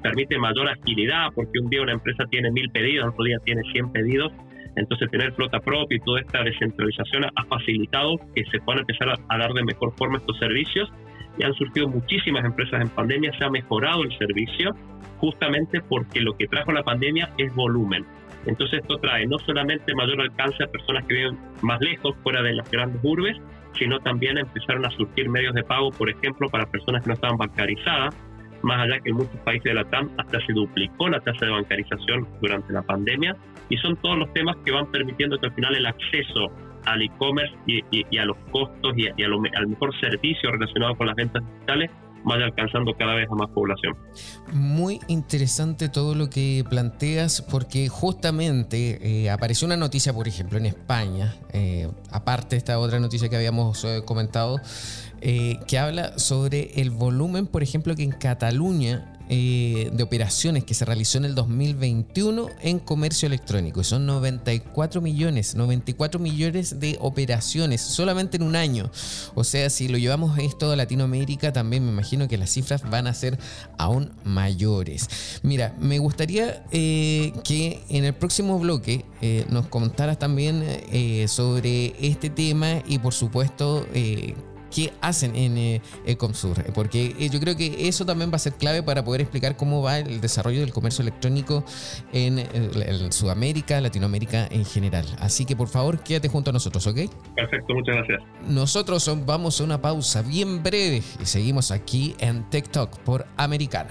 permite mayor agilidad, porque un día una empresa tiene mil pedidos, otro día tiene 100 pedidos, entonces tener flota propia y toda esta descentralización ha facilitado que se puedan empezar a dar de mejor forma estos servicios y han surgido muchísimas empresas en pandemia, se ha mejorado el servicio justamente porque lo que trajo la pandemia es volumen. Entonces esto trae no solamente mayor alcance a personas que viven más lejos, fuera de las grandes urbes, sino también empezaron a surgir medios de pago, por ejemplo, para personas que no estaban bancarizadas, más allá que en muchos países de la TAM hasta se duplicó la tasa de bancarización durante la pandemia, y son todos los temas que van permitiendo que al final el acceso al e-commerce y, a los costos y, al mejor servicio relacionado con las ventas digitales vaya alcanzando cada vez a más población. Muy interesante todo lo que planteas porque justamente eh, apareció una noticia, por ejemplo, en España, eh, aparte de esta otra noticia que habíamos eh, comentado, que habla sobre el volumen, por ejemplo, que en Cataluña eh, de operaciones que se realizó en el 2021 en comercio electrónico. Son 94 millones, 94 millones de operaciones solamente en un año. O sea, si lo llevamos esto a Latinoamérica, también me imagino que las cifras van a ser aún mayores. Mira, me gustaría eh, que en el próximo bloque eh, nos contaras también sobre este tema y por supuesto qué hacen en eh, Ecomsur, porque eh, yo creo que eso también va a ser clave para poder explicar cómo va el desarrollo del comercio electrónico en, en Sudamérica, Latinoamérica en general. Así que por favor, quédate junto a nosotros, ¿ok? Perfecto, muchas gracias. Nosotros vamos a una pausa bien breve y seguimos aquí en TikTok por Americano.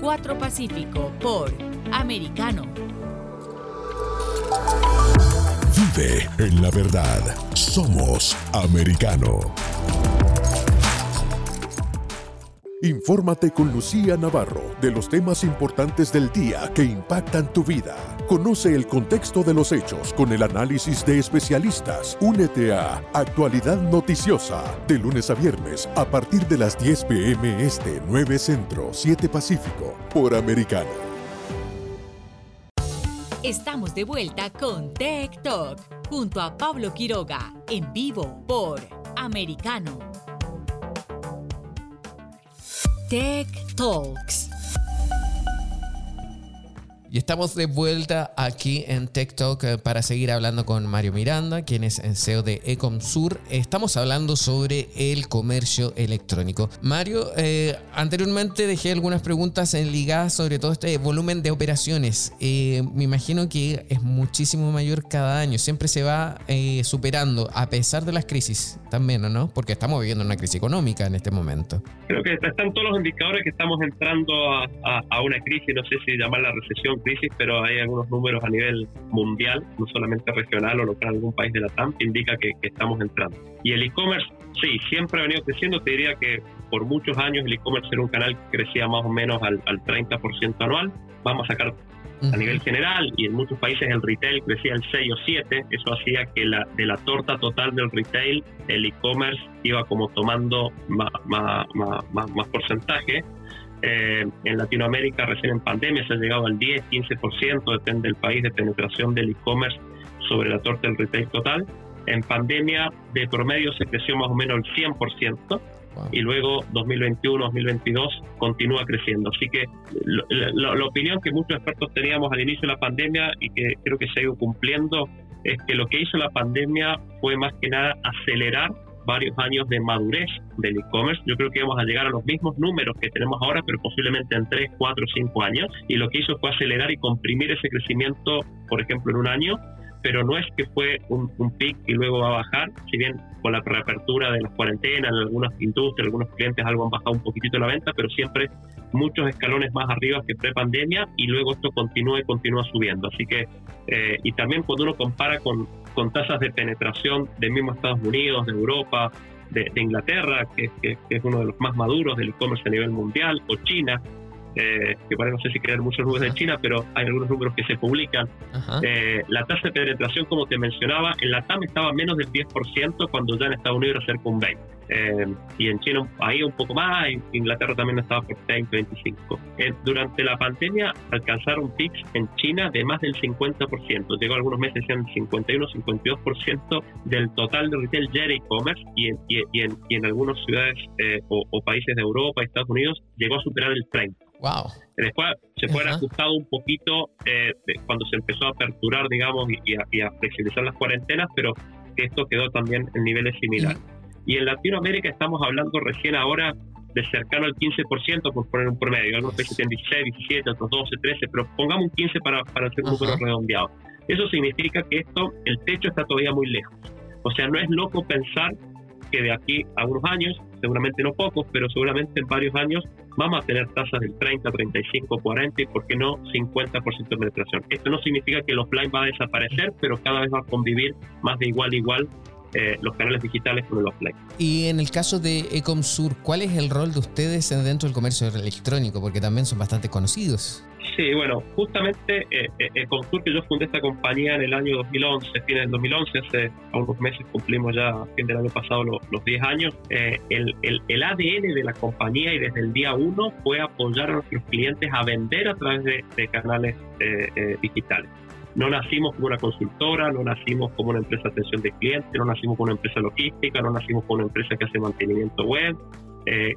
4 Pacífico por Americano. Vive en la verdad. Somos Americano. Infórmate con Lucía Navarro de los temas importantes del día que impactan tu vida. Conoce el contexto de los hechos con el análisis de especialistas. Únete a Actualidad Noticiosa de lunes a viernes a partir de las 10 pm este 9 Centro 7 Pacífico por Americano. Estamos de vuelta con Tech Talk junto a Pablo Quiroga en vivo por Americano. Tech Talks. Y estamos de vuelta aquí en TikTok eh, para seguir hablando con Mario Miranda, quien es el CEO de Ecomsur. Estamos hablando sobre el comercio electrónico. Mario, eh, anteriormente dejé algunas preguntas ligadas sobre todo este volumen de operaciones. Eh, me imagino que es muchísimo mayor cada año, siempre se va superando a pesar de las crisis también, ¿no? Porque estamos viviendo una crisis económica en este momento. Creo que están todos los indicadores que estamos entrando a, a una crisis, no sé si llamarla recesión crisis, pero hay algunos números a nivel mundial, no solamente regional o local en algún país de la TAM, que indica que, estamos entrando. Y el e-commerce, sí, siempre ha venido creciendo. Te diría que por muchos años el e-commerce era un canal que crecía más o menos al, al 30% anual. Vamos a sacar a nivel general y en muchos países el retail crecía el 6 o 7, eso hacía que la, de la torta total del retail el e-commerce iba como tomando más, más, más, más porcentaje eh, en Latinoamérica recién en pandemia se ha llegado al 10, 15%, depende del país, de penetración del e-commerce sobre la torta del retail total. En pandemia de promedio se creció más o menos el 100% y luego 2021, 2022 continúa creciendo. Así que la opinión que muchos expertos teníamos al inicio de la pandemia y que creo que se ha ido cumpliendo es que lo que hizo la pandemia fue más que nada acelerar varios años de madurez del e-commerce. Yo creo que vamos a llegar a los mismos números que tenemos ahora, pero posiblemente en 3, 4, 5 años. Y lo que hizo fue acelerar y comprimir ese crecimiento, por ejemplo, en un año, pero no es que fue un, un pic y luego va a bajar, si bien con la reapertura de las cuarentenas, en algunas industrias, algunos clientes algo han bajado un poquitito la venta, pero siempre muchos escalones más arriba que pre-pandemia y luego esto continúa y continúa subiendo. Así que, eh, y también cuando uno compara con, con tasas de penetración de mismo Estados Unidos, de Europa, de, Inglaterra, que, que, es uno de los más maduros del e-commerce a nivel mundial, o China, eh, que para no sé si crear muchos números de China, pero hay algunos números que se publican. Eh, la tasa de penetración, como te mencionaba, en la TAM estaba menos del 10% cuando ya en Estados Unidos era cerca un 20%. Eh, y en China ahí un poco más, en Inglaterra también estaba por 20, 25. durante la pandemia alcanzaron pics en China de más del 50%, llegó algunos meses en 51, 52% del total de retail ya e-commerce y en, y, en, y en algunas ciudades o, o, países de Europa y Estados Unidos llegó a superar el 30%. Wow. Después se fue ajustado un poquito eh, cuando se empezó a aperturar, digamos, y, a, flexibilizar las cuarentenas, pero esto quedó también en niveles similares. Y en Latinoamérica estamos hablando recién ahora de cercano al 15%, por poner un promedio. Algunos países tienen 16, 17, otros 12, 13, pero pongamos un 15 para, para hacer un número redondeado. Eso significa que esto, el techo está todavía muy lejos. O sea, no es loco pensar que de aquí a unos años, seguramente no pocos, pero seguramente en varios años vamos a tener tasas del 30, 35, 40 y, ¿por qué no, 50% de penetración? Esto no significa que el offline va a desaparecer, pero cada vez va a convivir más de igual a igual eh, los canales digitales con el offline. Y en el caso de Ecomsur, ¿cuál es el rol de ustedes dentro del comercio electrónico? Porque también son bastante conocidos. Sí, bueno, justamente eh, eh Consur, que yo fundé esta compañía en el año 2011, fines del 2011, hace unos meses cumplimos ya, fin del año pasado, los 10 años. Eh, el, el, ADN de la compañía y desde el día uno fue apoyar a nuestros clientes a vender a través de, canales eh, digitales. No nacimos como una consultora, no nacimos como una empresa de atención de clientes, no nacimos como una empresa logística, no nacimos como una empresa que hace mantenimiento web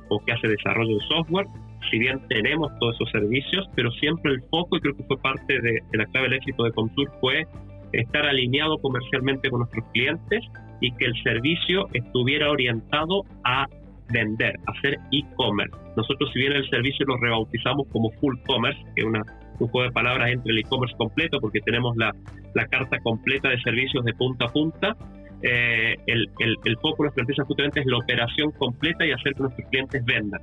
o que hace desarrollo de software si bien tenemos todos esos servicios, pero siempre el foco, y creo que fue parte de, la clave del éxito de Comtur, fue estar alineado comercialmente con nuestros clientes y que el servicio estuviera orientado a vender, a hacer e-commerce. Nosotros, si bien el servicio lo rebautizamos como full commerce, que es una, un juego de palabras entre el e-commerce completo, porque tenemos la, la, carta completa de servicios de punta a punta, eh, el, el, el foco de nuestra empresa justamente es la operación completa y hacer que nuestros clientes vendan.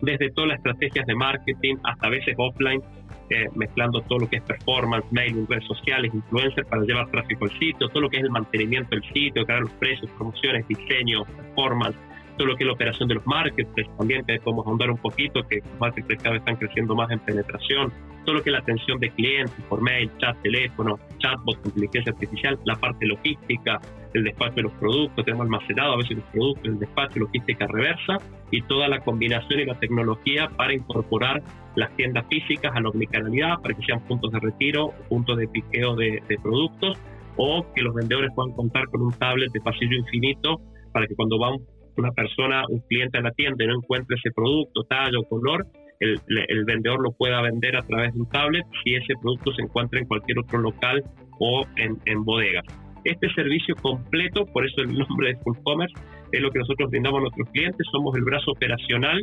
Desde todas las estrategias de marketing hasta a veces offline, eh, mezclando todo lo que es performance, mailing, redes sociales, influencers para llevar tráfico al sitio, todo lo que es el mantenimiento del sitio, crear los precios, promociones, diseño, performance, todo lo que es la operación de los marketplaces también, que podemos ahondar un poquito, que los marketplaces cada vez están creciendo más en penetración, todo lo que es la atención de clientes por mail, chat, teléfono, chatbot, inteligencia artificial, la parte logística, el despacho de los productos, tenemos almacenado a veces los productos, el despacho, logística reversa y toda la combinación y la tecnología para incorporar las tiendas físicas a la omnicanalidad, para que sean puntos de retiro, puntos de piqueo de, de productos o que los vendedores puedan contar con un tablet de pasillo infinito para que cuando va una persona, un cliente a la tienda y no encuentre ese producto, talla o color, el, vendedor lo pueda vender a través de un tablet si ese producto se encuentra en cualquier otro local o en, en bodegas. Este servicio completo, por eso el nombre de Full Commerce, es lo que nosotros brindamos a nuestros clientes. Somos el brazo operacional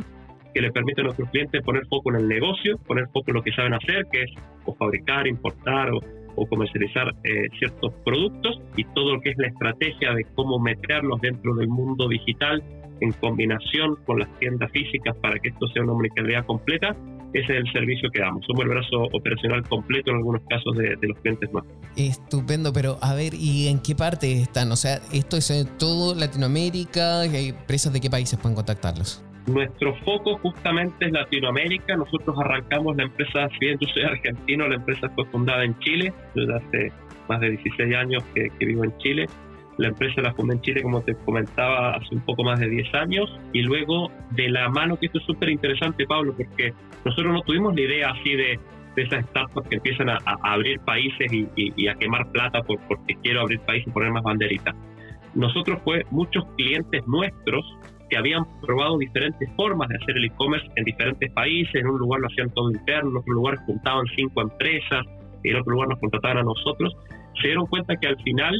que le permite a nuestros clientes poner foco en el negocio, poner foco en lo que saben hacer, que es o fabricar, importar o, comercializar eh, ciertos productos y todo lo que es la estrategia de cómo meterlos dentro del mundo digital en combinación con las tiendas físicas para que esto sea una omnicanalidad completa, ese es el servicio que damos. Somos el brazo operacional completo en algunos casos de, los clientes más. Estupendo, pero a ver, ¿y en qué parte están? O sea, ¿esto es en todo Latinoamérica? ¿Hay empresas de qué países pueden contactarlos? Nuestro foco justamente es Latinoamérica. Nosotros arrancamos la empresa, si bien yo soy argentino, la empresa fue fundada en Chile, desde hace más de 16 años que, que vivo en Chile. La empresa la fundé en Chile, como te comentaba, hace un poco más de 10 años. Y luego, de la mano, que esto es súper interesante, Pablo, porque nosotros no tuvimos la idea así de, de esas startups que empiezan a, abrir países y, a quemar plata por, porque quiero abrir países y poner más banderitas. Nosotros fue muchos clientes nuestros que habían probado diferentes formas de hacer el e-commerce en diferentes países. En un lugar lo hacían todo interno, en otro lugar juntaban cinco empresas, en otro lugar nos contrataban a nosotros. Se dieron cuenta que al final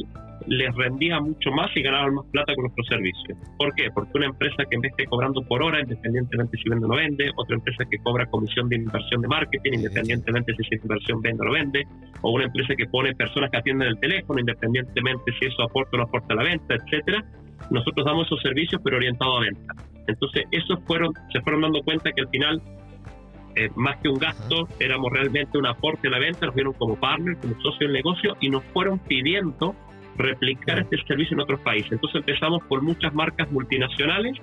les rendía mucho más y ganaban más plata con nuestros servicios. ¿Por qué? Porque una empresa que en vez esté cobrando por hora, independientemente si vende o no vende, otra empresa que cobra comisión de inversión de marketing, independientemente si esa inversión vende o no vende, o una empresa que pone personas que atienden el teléfono, independientemente si eso aporta o no aporta a la venta, etcétera. Nosotros damos esos servicios, pero orientados a venta. Entonces, esos fueron, se fueron dando cuenta que al final eh, más que un gasto, éramos realmente un aporte a la venta, nos vieron como partner, como socio del negocio y nos fueron pidiendo replicar este servicio en otros países. Entonces empezamos por muchas marcas multinacionales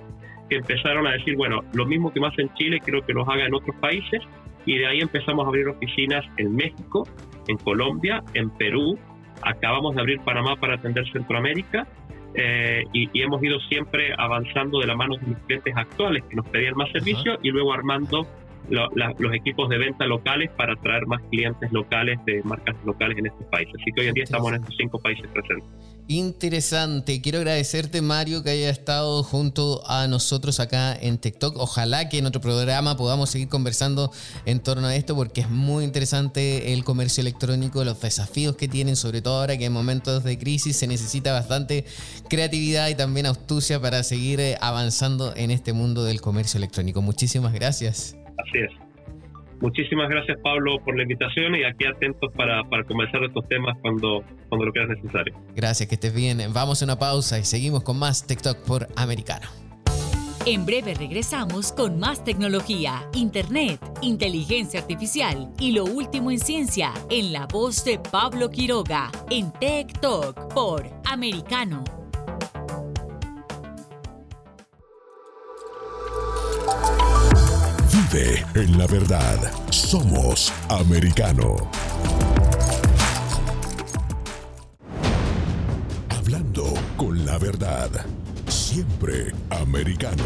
que empezaron a decir, bueno, lo mismo que más en Chile, creo que nos haga en otros países, y de ahí empezamos a abrir oficinas en México, en Colombia, en Perú, acabamos de abrir Panamá para atender Centroamérica, eh, y, hemos ido siempre avanzando de la mano de los clientes actuales que nos pedían más servicios y luego armando los equipos de venta locales para atraer más clientes locales de marcas locales en estos países. Así que hoy en día estamos en estos cinco países presentes. Interesante. Quiero agradecerte, Mario, que haya estado junto a nosotros acá en TikTok. Ojalá que en otro programa podamos seguir conversando en torno a esto, porque es muy interesante el comercio electrónico, los desafíos que tienen, sobre todo ahora que en momentos de crisis se necesita bastante creatividad y también astucia para seguir eh, avanzando en este mundo del comercio electrónico. Muchísimas gracias. Así es. Muchísimas gracias Pablo por la invitación y aquí atentos para, para conversar estos temas cuando, cuando lo creas necesario. Gracias, que estés bien. Vamos a una pausa y seguimos con más TikTok por Americano. En breve regresamos con más tecnología, internet, inteligencia artificial y lo último en ciencia en la voz de Pablo Quiroga en Tech Talk por Americano. En la verdad. Somos americano. Hablando con la verdad. Siempre americano.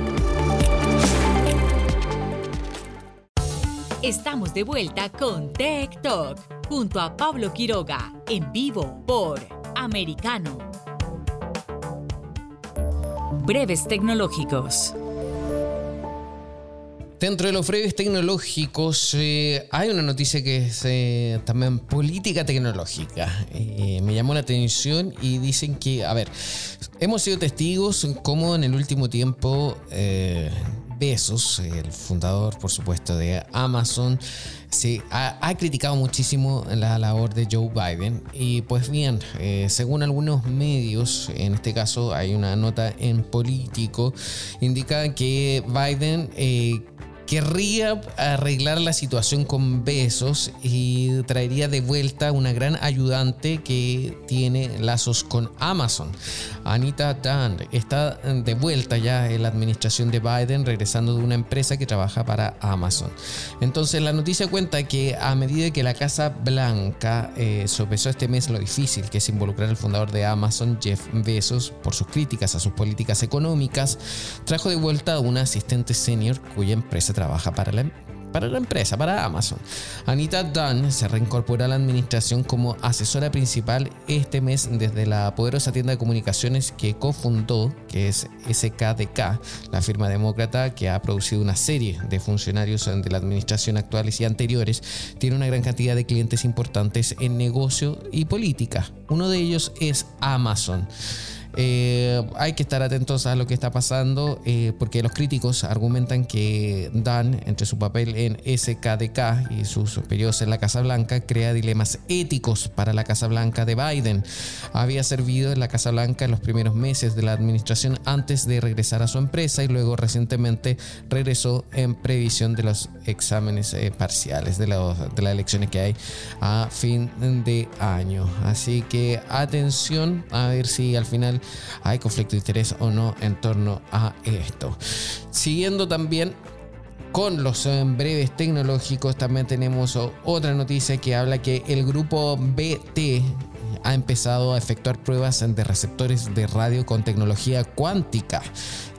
Estamos de vuelta con Tech Talk junto a Pablo Quiroga en vivo por Americano. Breves tecnológicos. Dentro de los breves tecnológicos eh, hay una noticia que es eh, también política tecnológica. Eh, me llamó la atención y dicen que, a ver, hemos sido testigos como en el último tiempo Besos, el fundador por supuesto de Amazon, se ha, criticado muchísimo la labor de Joe Biden y pues bien, según algunos medios, en este caso hay una nota en político, indica que Biden querría arreglar la situación con besos y traería de vuelta una gran ayudante que tiene lazos con Amazon. Anita Dunn está de vuelta ya en la administración de Biden, regresando de una empresa que trabaja para Amazon. Entonces la noticia cuenta que a medida que la Casa Blanca eh, sopesó este mes lo difícil que es involucrar al fundador de Amazon, Jeff Bezos, por sus críticas a sus políticas económicas, trajo de vuelta a una asistente senior cuya empresa trabaja para la, para la empresa, para Amazon. Anita Dunn se reincorporó a la administración como asesora principal este mes desde la poderosa tienda de comunicaciones que cofundó, que es SKDK, la firma demócrata que ha producido una serie de funcionarios de la administración actuales y anteriores. Tiene una gran cantidad de clientes importantes en negocio y política. Uno de ellos es Amazon. Eh, hay que estar atentos a lo que está pasando eh, porque los críticos argumentan que Dan, entre su papel en SKDK y sus periodos en la Casa Blanca, crea dilemas éticos para la Casa Blanca de Biden. Había servido en la Casa Blanca en los primeros meses de la administración antes de regresar a su empresa y luego recientemente regresó en previsión de los exámenes eh, parciales de, de las elecciones que hay a fin de año. Así que atención a ver si al final hay conflicto de interés o no en torno a esto. Siguiendo también con los eh, breves tecnológicos también tenemos otra noticia que habla que el grupo BT ha empezado a efectuar pruebas de receptores de radio con tecnología cuántica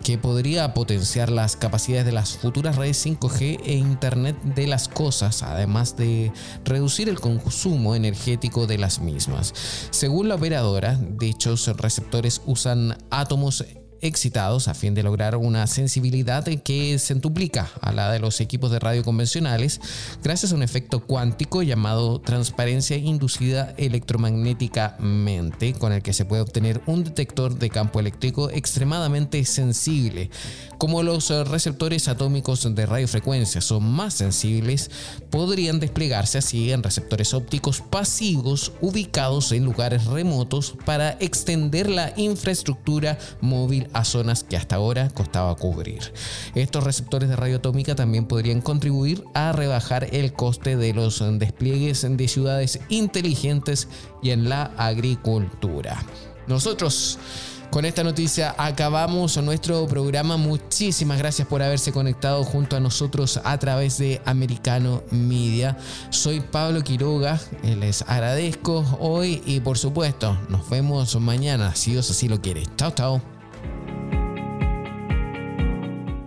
que podría potenciar las capacidades de las futuras redes 5G e Internet de las cosas, además de reducir el consumo energético de las mismas. Según la operadora, dichos receptores usan átomos excitados a fin de lograr una sensibilidad que se duplica a la de los equipos de radio convencionales gracias a un efecto cuántico llamado transparencia inducida electromagnéticamente con el que se puede obtener un detector de campo eléctrico extremadamente sensible. Como los receptores atómicos de radiofrecuencia son más sensibles, podrían desplegarse así en receptores ópticos pasivos ubicados en lugares remotos para extender la infraestructura móvil a zonas que hasta ahora costaba cubrir. Estos receptores de radio atómica también podrían contribuir a rebajar el coste de los despliegues de ciudades inteligentes y en la agricultura. Nosotros con esta noticia acabamos nuestro programa. Muchísimas gracias por haberse conectado junto a nosotros a través de Americano Media. Soy Pablo Quiroga, les agradezco hoy y por supuesto nos vemos mañana si Dios así lo quiere. Chao, chao.